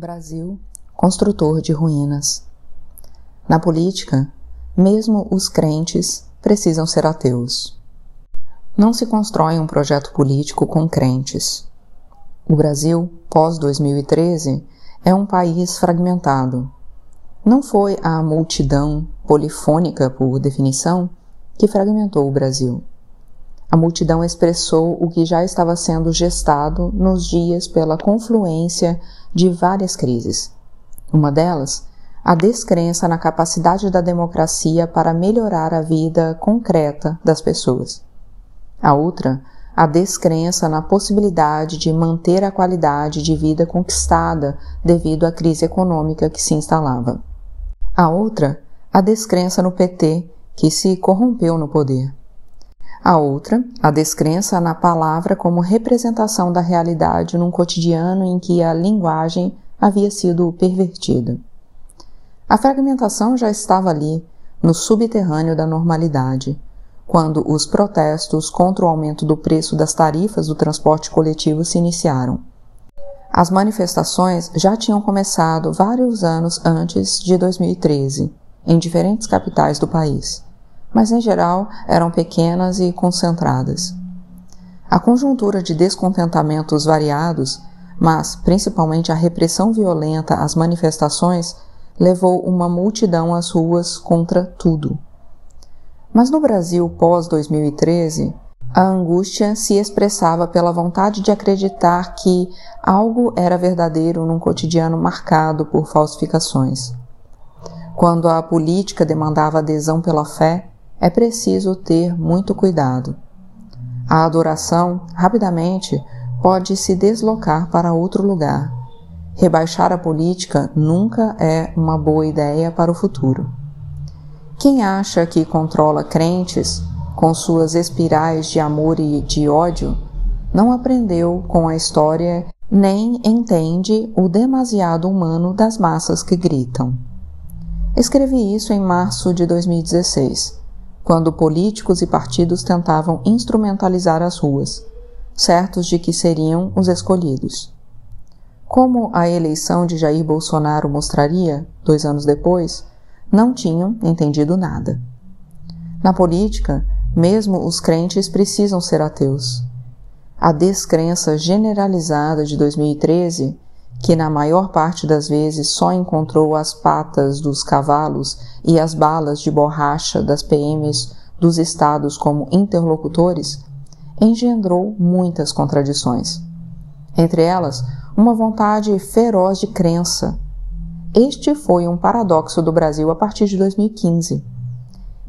Brasil, construtor de ruínas. Na política, mesmo os crentes precisam ser ateus. Não se constrói um projeto político com crentes. O Brasil, pós-2013, é um país fragmentado. Não foi a multidão polifônica, por definição, que fragmentou o Brasil. A multidão expressou o que já estava sendo gestado nos dias pela confluência de várias crises. Uma delas, a descrença na capacidade da democracia para melhorar a vida concreta das pessoas. A outra, a descrença na possibilidade de manter a qualidade de vida conquistada devido à crise econômica que se instalava. A outra, a descrença no PT, que se corrompeu no poder. A outra, a descrença na palavra como representação da realidade num cotidiano em que a linguagem havia sido pervertida. A fragmentação já estava ali, no subterrâneo da normalidade, quando os protestos contra o aumento do preço das tarifas do transporte coletivo se iniciaram. As manifestações já tinham começado vários anos antes de 2013, em diferentes capitais do país mas em geral eram pequenas e concentradas. A conjuntura de descontentamentos variados, mas principalmente a repressão violenta às manifestações, levou uma multidão às ruas contra tudo. Mas no Brasil pós-2013, a angústia se expressava pela vontade de acreditar que algo era verdadeiro num cotidiano marcado por falsificações. Quando a política demandava adesão pela fé, é preciso ter muito cuidado. A adoração, rapidamente, pode se deslocar para outro lugar. Rebaixar a política nunca é uma boa ideia para o futuro. Quem acha que controla crentes com suas espirais de amor e de ódio não aprendeu com a história nem entende o demasiado humano das massas que gritam. Escrevi isso em março de 2016 quando políticos e partidos tentavam instrumentalizar as ruas, certos de que seriam os escolhidos. Como a eleição de Jair Bolsonaro mostraria, dois anos depois, não tinham entendido nada. Na política, mesmo os crentes precisam ser ateus. A descrença generalizada de 2013 que na maior parte das vezes só encontrou as patas dos cavalos e as balas de borracha das PMs dos estados como interlocutores, engendrou muitas contradições. Entre elas, uma vontade feroz de crença. Este foi um paradoxo do Brasil a partir de 2015,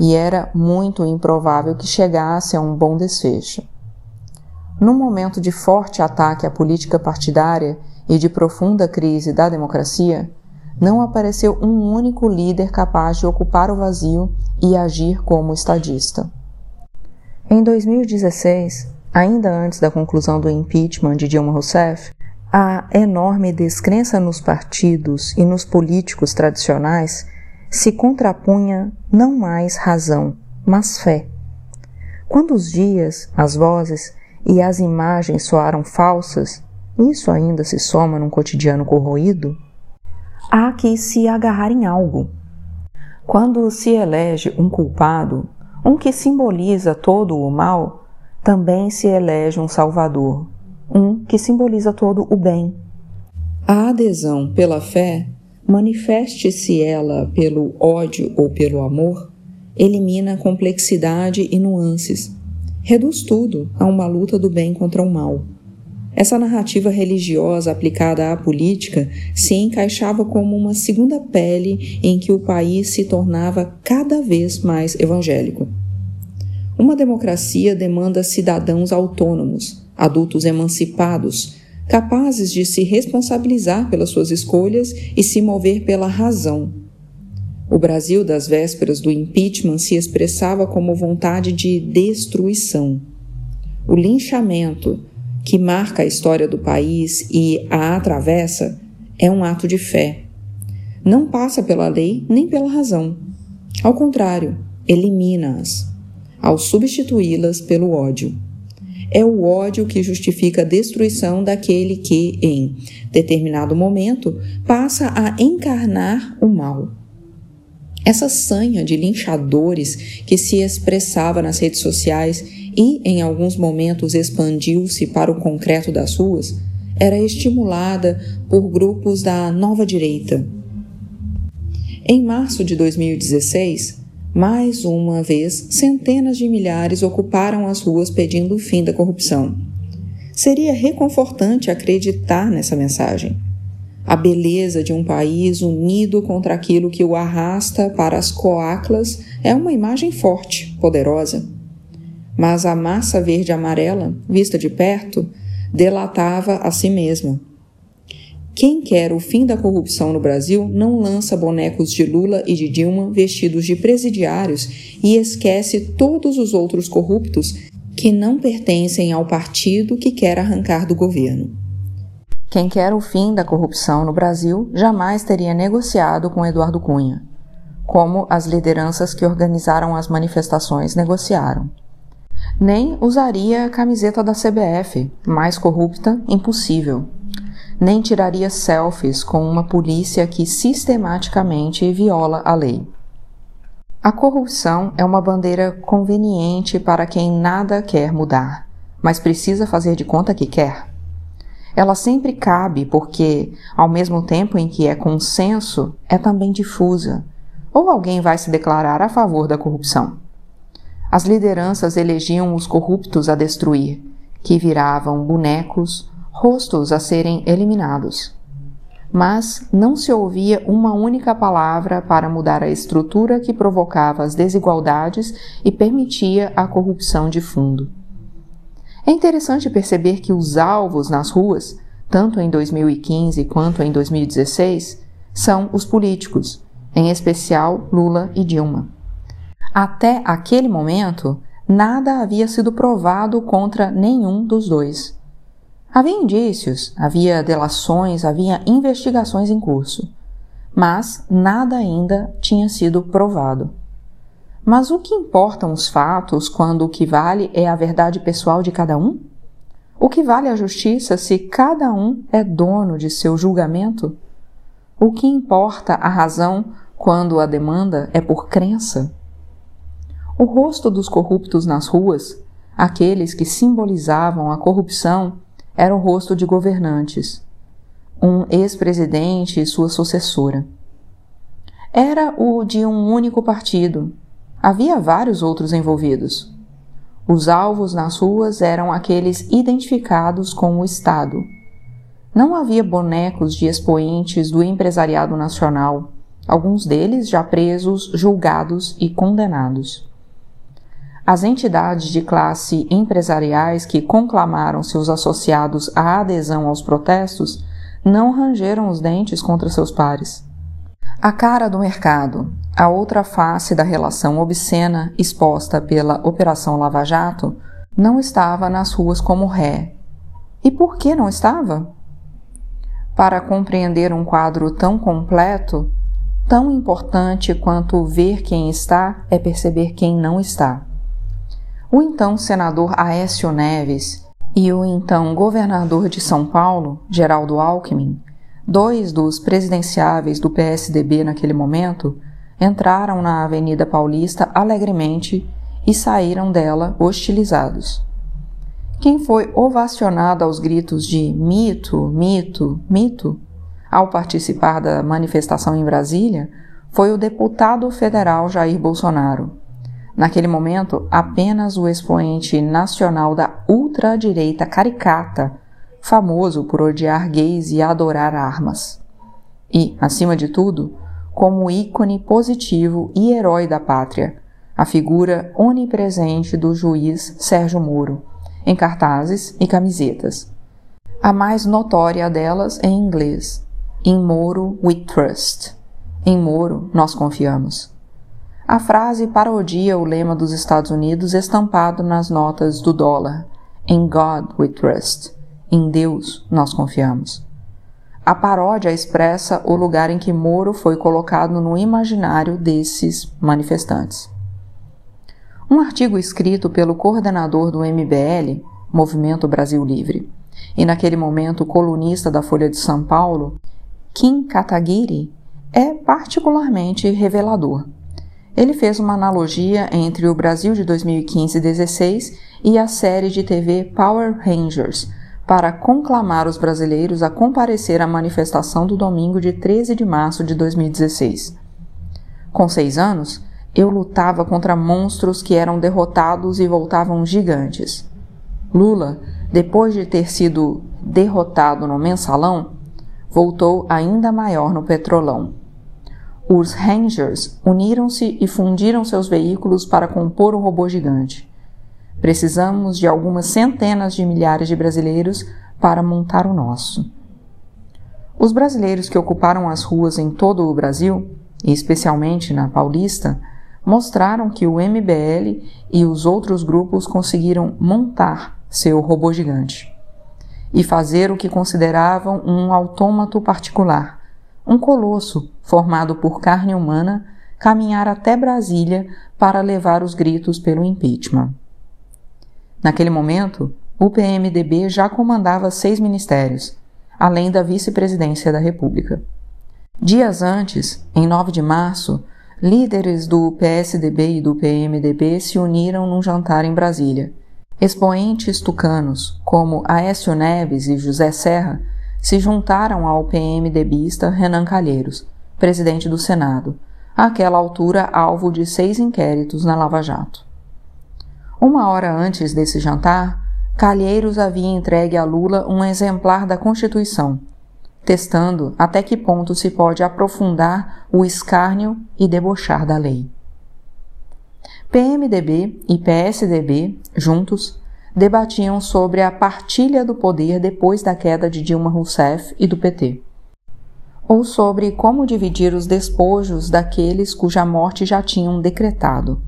e era muito improvável que chegasse a um bom desfecho. Num momento de forte ataque à política partidária e de profunda crise da democracia, não apareceu um único líder capaz de ocupar o vazio e agir como estadista. Em 2016, ainda antes da conclusão do impeachment de Dilma Rousseff, a enorme descrença nos partidos e nos políticos tradicionais se contrapunha não mais razão, mas fé. Quando os dias, as vozes e as imagens soaram falsas, isso ainda se soma num cotidiano corroído? Há que se agarrar em algo. Quando se elege um culpado, um que simboliza todo o mal, também se elege um salvador, um que simboliza todo o bem. A adesão pela fé, manifeste-se ela pelo ódio ou pelo amor, elimina complexidade e nuances, reduz tudo a uma luta do bem contra o mal. Essa narrativa religiosa aplicada à política se encaixava como uma segunda pele em que o país se tornava cada vez mais evangélico. Uma democracia demanda cidadãos autônomos, adultos emancipados, capazes de se responsabilizar pelas suas escolhas e se mover pela razão. O Brasil das vésperas do impeachment se expressava como vontade de destruição. O linchamento, que marca a história do país e a atravessa é um ato de fé. Não passa pela lei nem pela razão. Ao contrário, elimina-as, ao substituí-las pelo ódio. é o ódio que justifica a destruição daquele que, em determinado momento, passa a encarnar o mal. Essa sanha de linchadores que se expressava nas redes sociais e, em alguns momentos, expandiu-se para o concreto das ruas, era estimulada por grupos da nova direita. Em março de 2016, mais uma vez, centenas de milhares ocuparam as ruas pedindo o fim da corrupção. Seria reconfortante acreditar nessa mensagem a beleza de um país unido contra aquilo que o arrasta para as coaclas é uma imagem forte, poderosa. Mas a massa verde-amarela, vista de perto, delatava a si mesma. Quem quer o fim da corrupção no Brasil não lança bonecos de Lula e de Dilma vestidos de presidiários e esquece todos os outros corruptos que não pertencem ao partido que quer arrancar do governo. Quem quer o fim da corrupção no Brasil jamais teria negociado com Eduardo Cunha, como as lideranças que organizaram as manifestações negociaram. Nem usaria a camiseta da CBF, mais corrupta, impossível. Nem tiraria selfies com uma polícia que sistematicamente viola a lei. A corrupção é uma bandeira conveniente para quem nada quer mudar, mas precisa fazer de conta que quer ela sempre cabe porque, ao mesmo tempo em que é consenso, é também difusa. Ou alguém vai se declarar a favor da corrupção. As lideranças elegiam os corruptos a destruir, que viravam bonecos, rostos a serem eliminados. Mas não se ouvia uma única palavra para mudar a estrutura que provocava as desigualdades e permitia a corrupção de fundo. É interessante perceber que os alvos nas ruas, tanto em 2015 quanto em 2016, são os políticos, em especial Lula e Dilma. Até aquele momento, nada havia sido provado contra nenhum dos dois. Havia indícios, havia delações, havia investigações em curso, mas nada ainda tinha sido provado. Mas o que importam os fatos quando o que vale é a verdade pessoal de cada um? O que vale a justiça se cada um é dono de seu julgamento? O que importa a razão quando a demanda é por crença? O rosto dos corruptos nas ruas, aqueles que simbolizavam a corrupção, era o rosto de governantes, um ex-presidente e sua sucessora. Era o de um único partido, Havia vários outros envolvidos. Os alvos nas ruas eram aqueles identificados com o Estado. Não havia bonecos de expoentes do empresariado nacional, alguns deles já presos, julgados e condenados. As entidades de classe empresariais que conclamaram seus associados à adesão aos protestos não rangeram os dentes contra seus pares. A cara do mercado, a outra face da relação obscena exposta pela Operação Lava Jato, não estava nas ruas como ré. E por que não estava? Para compreender um quadro tão completo, tão importante quanto ver quem está é perceber quem não está. O então senador Aécio Neves e o então governador de São Paulo, Geraldo Alckmin, Dois dos presidenciáveis do PSDB naquele momento entraram na Avenida Paulista alegremente e saíram dela hostilizados. Quem foi ovacionado aos gritos de mito, mito, mito ao participar da manifestação em Brasília foi o deputado federal Jair Bolsonaro. Naquele momento, apenas o expoente nacional da ultradireita caricata famoso por odiar gays e adorar armas. E, acima de tudo, como ícone positivo e herói da pátria, a figura onipresente do juiz Sérgio Moro, em cartazes e camisetas. A mais notória delas em inglês: In Moro we trust. Em Moro nós confiamos. A frase parodia o lema dos Estados Unidos estampado nas notas do dólar: In God we trust. Em Deus nós confiamos. A paródia expressa o lugar em que Moro foi colocado no imaginário desses manifestantes. Um artigo escrito pelo coordenador do MBL, Movimento Brasil Livre, e naquele momento colunista da Folha de São Paulo, Kim Kataguiri é particularmente revelador. Ele fez uma analogia entre o Brasil de 2015-16 e a série de TV Power Rangers, para conclamar os brasileiros a comparecer à manifestação do domingo de 13 de março de 2016. Com seis anos, eu lutava contra monstros que eram derrotados e voltavam gigantes. Lula, depois de ter sido derrotado no mensalão, voltou ainda maior no petrolão. Os Rangers uniram-se e fundiram seus veículos para compor o robô gigante. Precisamos de algumas centenas de milhares de brasileiros para montar o nosso. Os brasileiros que ocuparam as ruas em todo o Brasil, e especialmente na Paulista, mostraram que o MBL e os outros grupos conseguiram montar seu robô gigante e fazer o que consideravam um autômato particular um colosso formado por carne humana caminhar até Brasília para levar os gritos pelo impeachment. Naquele momento, o PMDB já comandava seis ministérios, além da vice-presidência da República. Dias antes, em 9 de março, líderes do PSDB e do PMDB se uniram num jantar em Brasília. Expoentes tucanos, como Aécio Neves e José Serra, se juntaram ao PMDBista Renan Calheiros, presidente do Senado, àquela altura alvo de seis inquéritos na Lava Jato. Uma hora antes desse jantar, Calheiros havia entregue a Lula um exemplar da Constituição, testando até que ponto se pode aprofundar o escárnio e debochar da lei. PMDB e PSDB, juntos, debatiam sobre a partilha do poder depois da queda de Dilma Rousseff e do PT, ou sobre como dividir os despojos daqueles cuja morte já tinham decretado.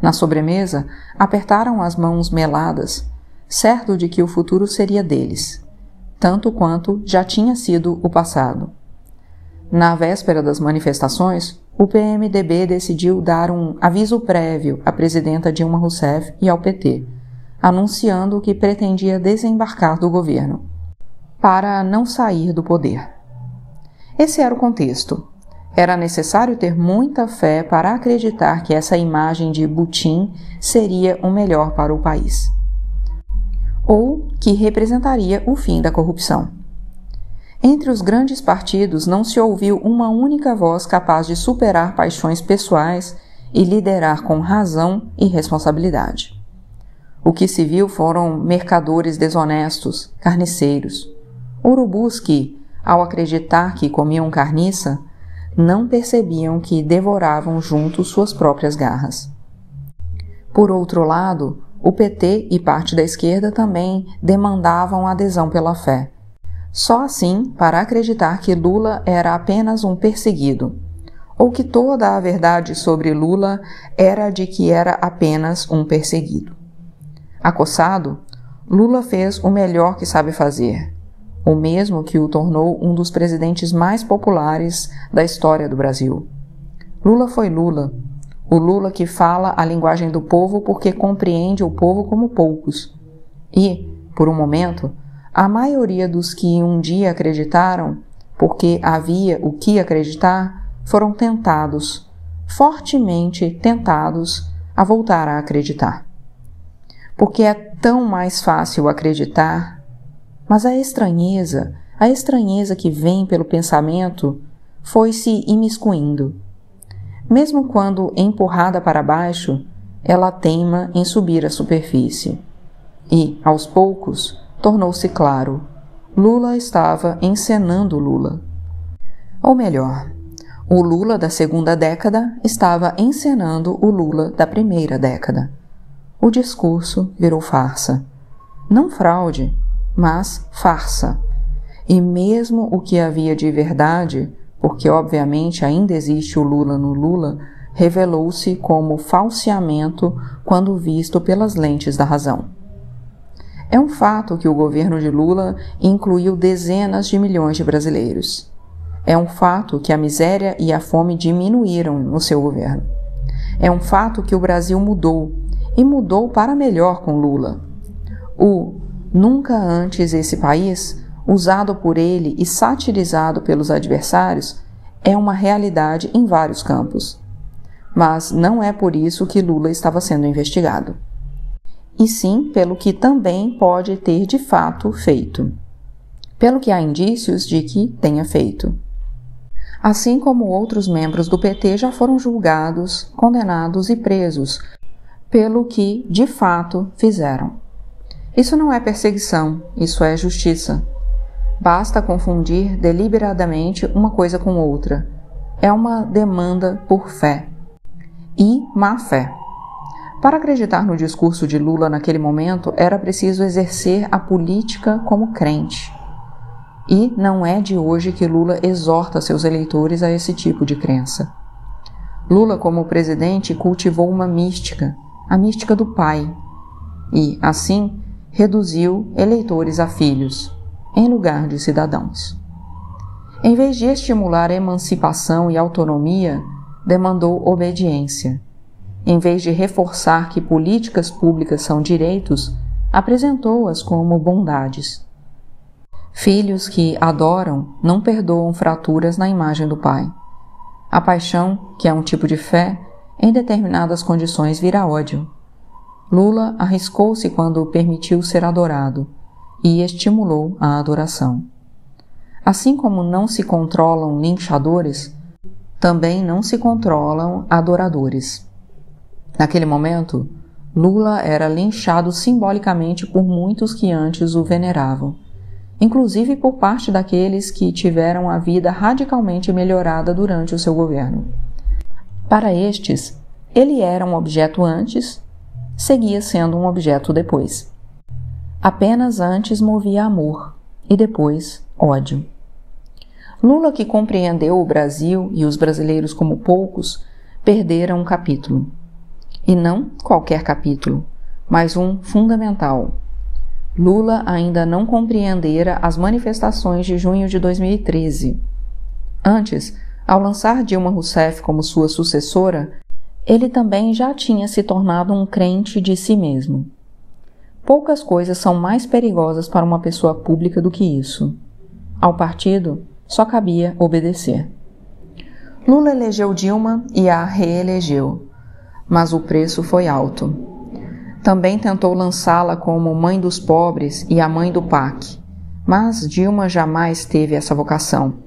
Na sobremesa, apertaram as mãos meladas, certo de que o futuro seria deles, tanto quanto já tinha sido o passado. Na véspera das manifestações, o PMDB decidiu dar um aviso prévio à presidenta Dilma Rousseff e ao PT, anunciando que pretendia desembarcar do governo, para não sair do poder. Esse era o contexto. Era necessário ter muita fé para acreditar que essa imagem de Putin seria o melhor para o país. Ou que representaria o fim da corrupção. Entre os grandes partidos não se ouviu uma única voz capaz de superar paixões pessoais e liderar com razão e responsabilidade. O que se viu foram mercadores desonestos, carniceiros, urubus que, ao acreditar que comiam carniça, não percebiam que devoravam juntos suas próprias garras. Por outro lado, o PT e parte da esquerda também demandavam adesão pela fé. Só assim para acreditar que Lula era apenas um perseguido, ou que toda a verdade sobre Lula era de que era apenas um perseguido. Acossado, Lula fez o melhor que sabe fazer, o mesmo que o tornou um dos presidentes mais populares da história do Brasil. Lula foi Lula, o Lula que fala a linguagem do povo porque compreende o povo como poucos. E, por um momento, a maioria dos que um dia acreditaram, porque havia o que acreditar, foram tentados, fortemente tentados, a voltar a acreditar porque é tão mais fácil acreditar. Mas a estranheza, a estranheza que vem pelo pensamento, foi se imiscuindo. Mesmo quando empurrada para baixo, ela teima em subir à superfície. E, aos poucos, tornou-se claro: Lula estava encenando Lula. Ou melhor, o Lula da segunda década estava encenando o Lula da primeira década o discurso virou farsa. Não fraude, mas farsa. E mesmo o que havia de verdade, porque obviamente ainda existe o Lula no Lula, revelou-se como falseamento quando visto pelas lentes da razão. É um fato que o governo de Lula incluiu dezenas de milhões de brasileiros. É um fato que a miséria e a fome diminuíram no seu governo. É um fato que o Brasil mudou e mudou para melhor com Lula. O nunca antes esse país, usado por ele e satirizado pelos adversários, é uma realidade em vários campos. Mas não é por isso que Lula estava sendo investigado. E sim pelo que também pode ter de fato feito. Pelo que há indícios de que tenha feito. Assim como outros membros do PT já foram julgados, condenados e presos pelo que de fato fizeram. Isso não é perseguição, isso é justiça. Basta confundir deliberadamente uma coisa com outra. É uma demanda por fé. E má fé. Para acreditar no discurso de Lula naquele momento, era preciso exercer a política como crente. E não é de hoje que Lula exorta seus eleitores a esse tipo de crença. Lula, como presidente, cultivou uma mística, a mística do pai, e, assim, reduziu eleitores a filhos, em lugar de cidadãos. Em vez de estimular emancipação e autonomia, demandou obediência. Em vez de reforçar que políticas públicas são direitos, apresentou-as como bondades. Filhos que adoram não perdoam fraturas na imagem do pai. A paixão, que é um tipo de fé, em determinadas condições vira ódio. Lula arriscou-se quando permitiu ser adorado e estimulou a adoração. Assim como não se controlam linchadores, também não se controlam adoradores. Naquele momento, Lula era linchado simbolicamente por muitos que antes o veneravam, inclusive por parte daqueles que tiveram a vida radicalmente melhorada durante o seu governo. Para estes, ele era um objeto antes seguia sendo um objeto depois. Apenas antes movia amor e depois ódio. Lula, que compreendeu o Brasil e os brasileiros como poucos, perdera um capítulo. E não qualquer capítulo, mas um fundamental. Lula ainda não compreendera as manifestações de junho de 2013. Antes, ao lançar Dilma Rousseff como sua sucessora, ele também já tinha se tornado um crente de si mesmo. Poucas coisas são mais perigosas para uma pessoa pública do que isso. Ao partido, só cabia obedecer. Lula elegeu Dilma e a reelegeu, mas o preço foi alto. Também tentou lançá-la como mãe dos pobres e a mãe do PAC, mas Dilma jamais teve essa vocação.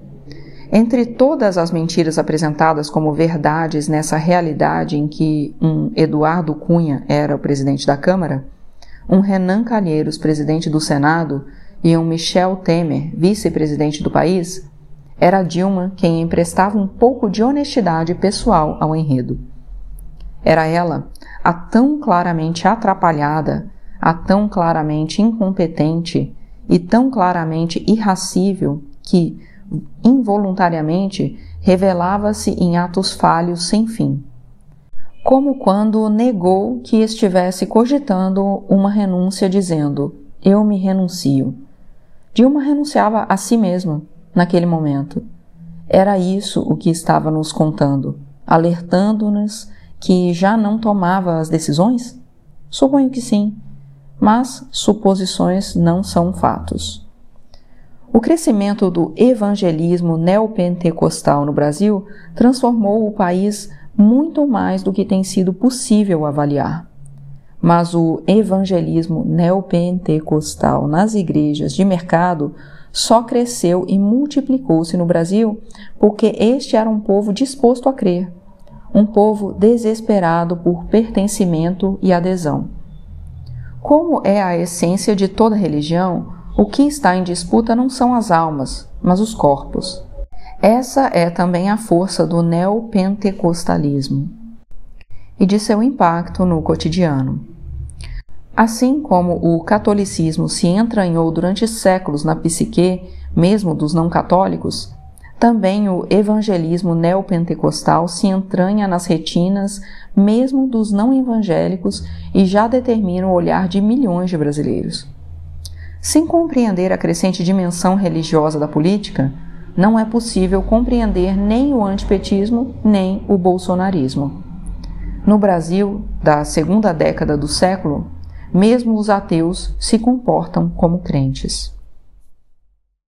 Entre todas as mentiras apresentadas como verdades nessa realidade em que um Eduardo Cunha era o presidente da Câmara, um Renan Calheiros, presidente do Senado, e um Michel Temer, vice-presidente do país, era Dilma quem emprestava um pouco de honestidade pessoal ao enredo. Era ela, a tão claramente atrapalhada, a tão claramente incompetente e tão claramente irracível que, involuntariamente, revelava-se em atos falhos sem fim. Como quando negou que estivesse cogitando uma renúncia, dizendo: Eu me renuncio. Dilma renunciava a si mesma naquele momento. Era isso o que estava nos contando, alertando-nos que já não tomava as decisões? Suponho que sim, mas suposições não são fatos. O crescimento do evangelismo neopentecostal no Brasil transformou o país muito mais do que tem sido possível avaliar. Mas o evangelismo neopentecostal nas igrejas de mercado só cresceu e multiplicou-se no Brasil porque este era um povo disposto a crer, um povo desesperado por pertencimento e adesão. Como é a essência de toda religião, o que está em disputa não são as almas, mas os corpos. Essa é também a força do neopentecostalismo e de seu impacto no cotidiano. Assim como o catolicismo se entranhou durante séculos na psique, mesmo dos não católicos, também o evangelismo neopentecostal se entranha nas retinas, mesmo dos não evangélicos, e já determina o olhar de milhões de brasileiros. Sem compreender a crescente dimensão religiosa da política, não é possível compreender nem o antipetismo nem o bolsonarismo. No Brasil, da segunda década do século, Mesmo os ateus se comportam como crentes.